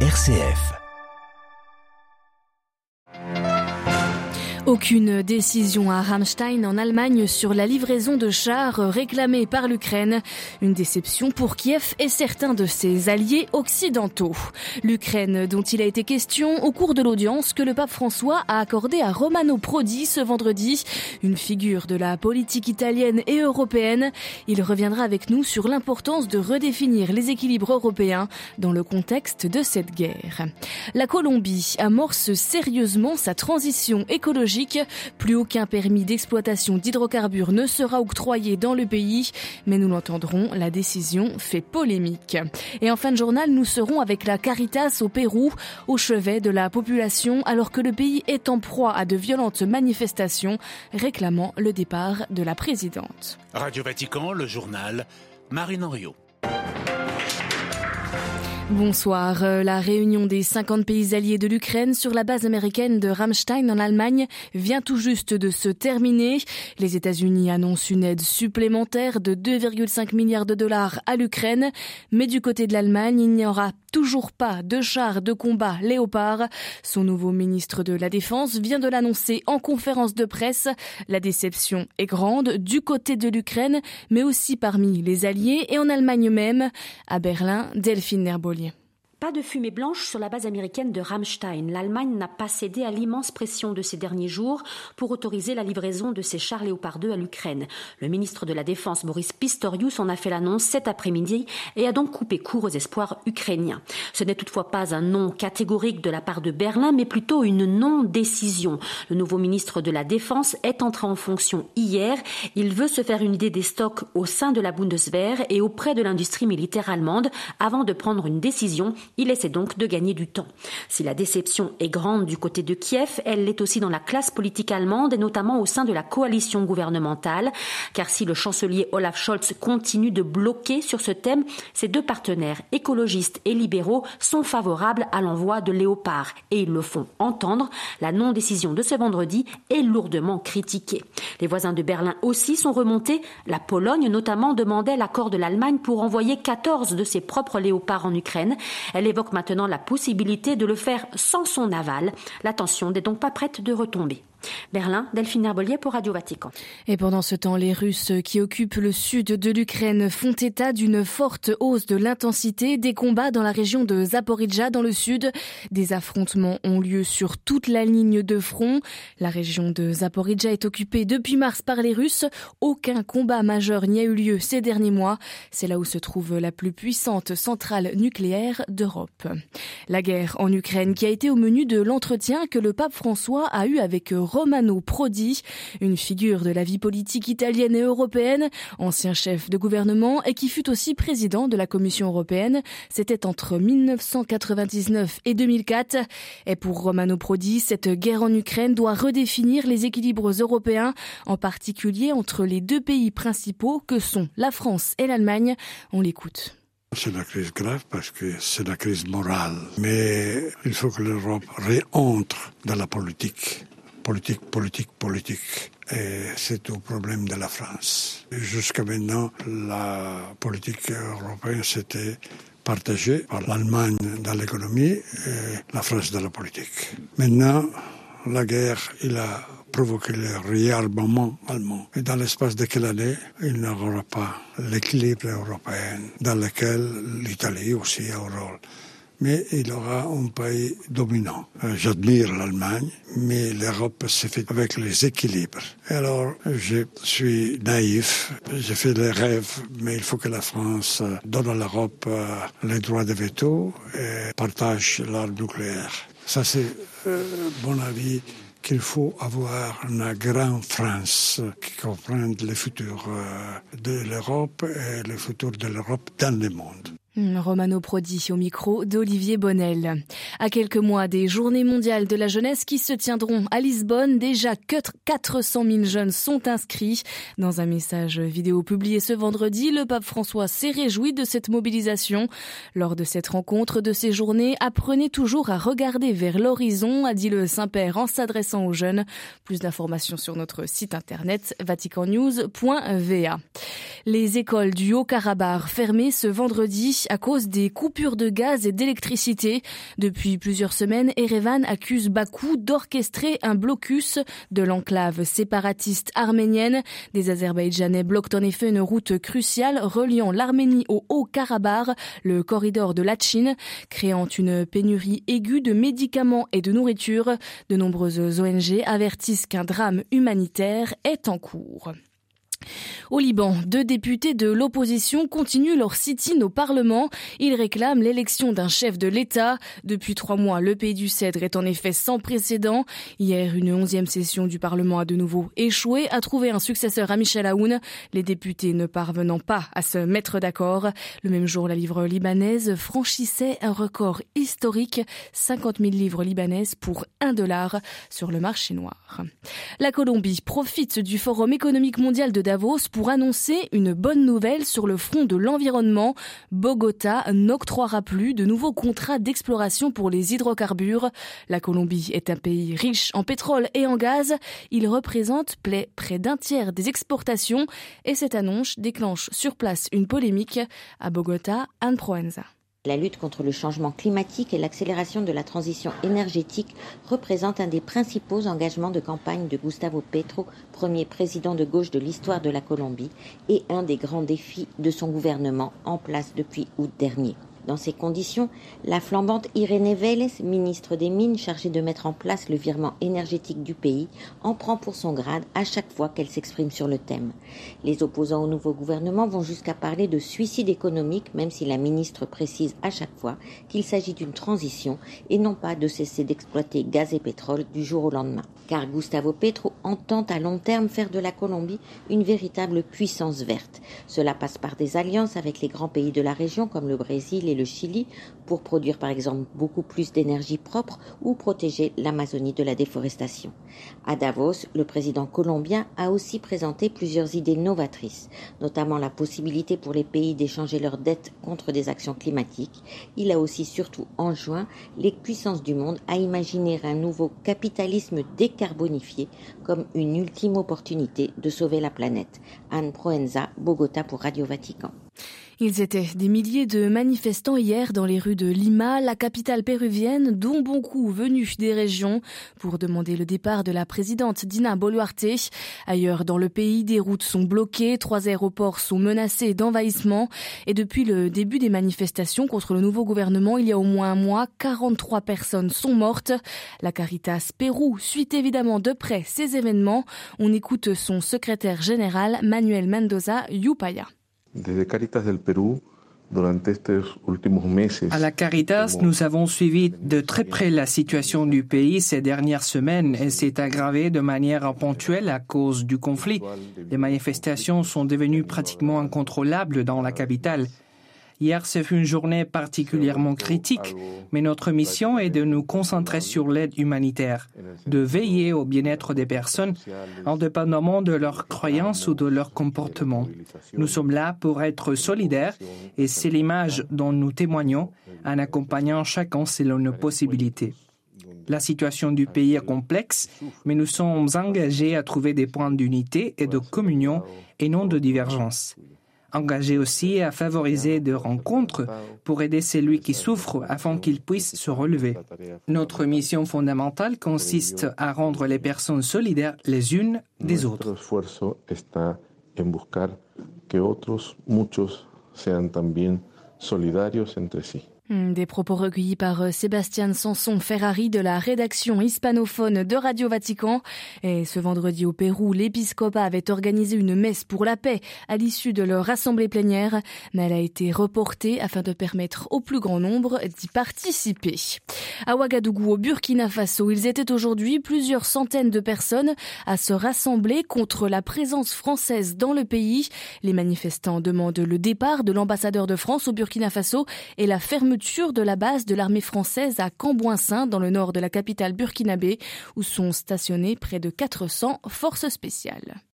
RCF. Aucune décision à Rammstein en Allemagne sur la livraison de chars réclamés par l'Ukraine. Une déception pour Kiev et certains de ses alliés occidentaux. L'Ukraine dont il a été question au cours de l'audience que le pape François a accordée à Romano Prodi ce vendredi, une figure de la politique italienne et européenne. Il reviendra avec nous sur l'importance de redéfinir les équilibres européens dans le contexte de cette guerre. La Colombie amorce sérieusement sa transition écologique plus aucun permis d'exploitation d'hydrocarbures ne sera octroyé dans le pays, mais nous l'entendrons, la décision fait polémique. Et en fin de journal, nous serons avec la Caritas au Pérou, au chevet de la population, alors que le pays est en proie à de violentes manifestations réclamant le départ de la présidente. Radio Vatican, le journal, Marine Henriot. Bonsoir. Euh, la réunion des 50 pays alliés de l'Ukraine sur la base américaine de Ramstein en Allemagne vient tout juste de se terminer. Les États-Unis annoncent une aide supplémentaire de 2,5 milliards de dollars à l'Ukraine. Mais du côté de l'Allemagne, il n'y aura toujours pas de chars de combat Léopard. Son nouveau ministre de la Défense vient de l'annoncer en conférence de presse. La déception est grande du côté de l'Ukraine, mais aussi parmi les alliés et en Allemagne même. À Berlin, Delphine pas de fumée blanche sur la base américaine de Ramstein. L'Allemagne n'a pas cédé à l'immense pression de ces derniers jours pour autoriser la livraison de ses chars Léopard 2 à l'Ukraine. Le ministre de la Défense, Boris Pistorius, en a fait l'annonce cet après-midi et a donc coupé court aux espoirs ukrainiens. Ce n'est toutefois pas un non catégorique de la part de Berlin, mais plutôt une non-décision. Le nouveau ministre de la Défense est entré en fonction hier. Il veut se faire une idée des stocks au sein de la Bundeswehr et auprès de l'industrie militaire allemande avant de prendre une décision il essaie donc de gagner du temps. Si la déception est grande du côté de Kiev, elle l'est aussi dans la classe politique allemande et notamment au sein de la coalition gouvernementale, car si le chancelier Olaf Scholz continue de bloquer sur ce thème, ses deux partenaires écologistes et libéraux sont favorables à l'envoi de Léopard et ils le font entendre. La non-décision de ce vendredi est lourdement critiquée. Les voisins de Berlin aussi sont remontés. La Pologne notamment demandait l'accord de l'Allemagne pour envoyer 14 de ses propres léopards en Ukraine. Évoque maintenant la possibilité de le faire sans son aval. La tension n'est donc pas prête de retomber. Berlin, Delphine Herbolier pour Radio Vatican. Et pendant ce temps, les Russes qui occupent le sud de l'Ukraine font état d'une forte hausse de l'intensité des combats dans la région de Zaporizhzhia dans le sud. Des affrontements ont lieu sur toute la ligne de front. La région de Zaporizhzhia est occupée depuis mars par les Russes. Aucun combat majeur n'y a eu lieu ces derniers mois. C'est là où se trouve la plus puissante centrale nucléaire d'Europe. La guerre en Ukraine qui a été au menu de l'entretien que le pape François a eu avec Romano Prodi, une figure de la vie politique italienne et européenne, ancien chef de gouvernement et qui fut aussi président de la Commission européenne. C'était entre 1999 et 2004. Et pour Romano Prodi, cette guerre en Ukraine doit redéfinir les équilibres européens, en particulier entre les deux pays principaux que sont la France et l'Allemagne. On l'écoute. C'est la crise grave parce que c'est la crise morale. Mais il faut que l'Europe réentre dans la politique politique, politique, politique. Et c'est tout problème de la France. Jusqu'à maintenant, la politique européenne s'était partagée par l'Allemagne dans l'économie et la France dans la politique. Maintenant, la guerre, il a provoqué le réarmement allemand. Et dans l'espace de quelle année, il n'y aura pas l'équilibre européen dans lequel l'Italie aussi a un rôle mais il aura un pays dominant. J'admire l'Allemagne, mais l'Europe s'est faite avec les équilibres. alors, je suis naïf, j'ai fait des rêves, mais il faut que la France donne à l'Europe euh, les droits de veto et partage l'arme nucléaire. Ça, c'est euh, mon avis qu'il faut avoir une grande France qui comprenne le futur de l'Europe et le futur de l'Europe dans le monde. Hmm, Romano Prodi au micro d'Olivier Bonnel. À quelques mois des Journées mondiales de la jeunesse qui se tiendront à Lisbonne, déjà 400 000 jeunes sont inscrits. Dans un message vidéo publié ce vendredi, le pape François s'est réjoui de cette mobilisation. Lors de cette rencontre de ces journées, apprenez toujours à regarder vers l'horizon, a dit le Saint-Père en s'adressant aux jeunes. Plus d'informations sur notre site internet vaticannews.va. Les écoles du Haut-Karabakh fermées ce vendredi à cause des coupures de gaz et d'électricité. Depuis plusieurs semaines, Erevan accuse Bakou d'orchestrer un blocus de l'enclave séparatiste arménienne. Des Azerbaïdjanais bloquent en effet une route cruciale reliant l'Arménie au Haut-Karabakh, le corridor de Lachin, créant une pénurie aiguë de médicaments et de nourriture. De nombreuses ONG avertissent qu'un drame humanitaire est en cours. Au Liban, deux députés de l'opposition continuent leur sit-in au Parlement. Ils réclament l'élection d'un chef de l'État. Depuis trois mois, le pays du Cèdre est en effet sans précédent. Hier, une onzième session du Parlement a de nouveau échoué à trouver un successeur à Michel Aoun, les députés ne parvenant pas à se mettre d'accord. Le même jour, la livre libanaise franchissait un record historique, 50 000 livres libanaises pour un dollar sur le marché noir. La Colombie profite du Forum économique mondial de Davos pour annoncer une bonne nouvelle sur le front de l'environnement. Bogota n'octroiera plus de nouveaux contrats d'exploration pour les hydrocarbures. La Colombie est un pays riche en pétrole et en gaz. Il représente près d'un tiers des exportations et cette annonce déclenche sur place une polémique. À Bogota, Anne Proenza. La lutte contre le changement climatique et l'accélération de la transition énergétique représentent un des principaux engagements de campagne de Gustavo Petro, premier président de gauche de l'histoire de la Colombie, et un des grands défis de son gouvernement en place depuis août dernier. Dans ces conditions, la flambante Irene Vélez, ministre des Mines chargée de mettre en place le virement énergétique du pays, en prend pour son grade à chaque fois qu'elle s'exprime sur le thème. Les opposants au nouveau gouvernement vont jusqu'à parler de suicide économique, même si la ministre précise à chaque fois qu'il s'agit d'une transition et non pas de cesser d'exploiter gaz et pétrole du jour au lendemain. Car Gustavo Petro entend à long terme faire de la Colombie une véritable puissance verte. Cela passe par des alliances avec les grands pays de la région comme le Brésil et le Chili pour produire par exemple beaucoup plus d'énergie propre ou protéger l'Amazonie de la déforestation. À Davos, le président colombien a aussi présenté plusieurs idées novatrices, notamment la possibilité pour les pays d'échanger leurs dettes contre des actions climatiques. Il a aussi surtout enjoint les puissances du monde à imaginer un nouveau capitalisme décarbonifié comme une ultime opportunité de sauver la planète. Anne Proenza, Bogota pour Radio Vatican. Ils étaient des milliers de manifestants hier dans les rues de Lima, la capitale péruvienne, dont beaucoup venus des régions pour demander le départ de la présidente Dina Boluarte. Ailleurs dans le pays, des routes sont bloquées, trois aéroports sont menacés d'envahissement et depuis le début des manifestations contre le nouveau gouvernement, il y a au moins un mois, 43 personnes sont mortes. La Caritas Pérou suit évidemment de près ces événements. On écoute son secrétaire général Manuel Mendoza Yupaya. À la Caritas, nous avons suivi de très près la situation du pays ces dernières semaines et s'est aggravée de manière ponctuelle à cause du conflit. Les manifestations sont devenues pratiquement incontrôlables dans la capitale. Hier, c'est une journée particulièrement critique, mais notre mission est de nous concentrer sur l'aide humanitaire, de veiller au bien-être des personnes, indépendamment de leurs croyances ou de leur comportement. Nous sommes là pour être solidaires et c'est l'image dont nous témoignons en accompagnant chacun selon nos possibilités. La situation du pays est complexe, mais nous sommes engagés à trouver des points d'unité et de communion et non de divergence engagé aussi à favoriser des rencontres pour aider celui qui souffre afin qu'il puisse se relever. Notre mission fondamentale consiste à rendre les personnes solidaires les unes des autres. que otros muchos sean también solidarios entre sí. Hmm, des propos recueillis par euh, Sébastien Sanson Ferrari de la rédaction hispanophone de Radio Vatican. Et ce vendredi au Pérou, l'épiscopat avait organisé une messe pour la paix à l'issue de leur assemblée plénière, mais elle a été reportée afin de permettre au plus grand nombre d'y participer. À Ouagadougou, au Burkina Faso, ils étaient aujourd'hui plusieurs centaines de personnes à se rassembler contre la présence française dans le pays. Les manifestants demandent le départ de l'ambassadeur de France au Burkina Faso et la fermeture de la base de l'armée française à Cambouin-Saint dans le nord de la capitale burkinabé où sont stationnées près de 400 forces spéciales.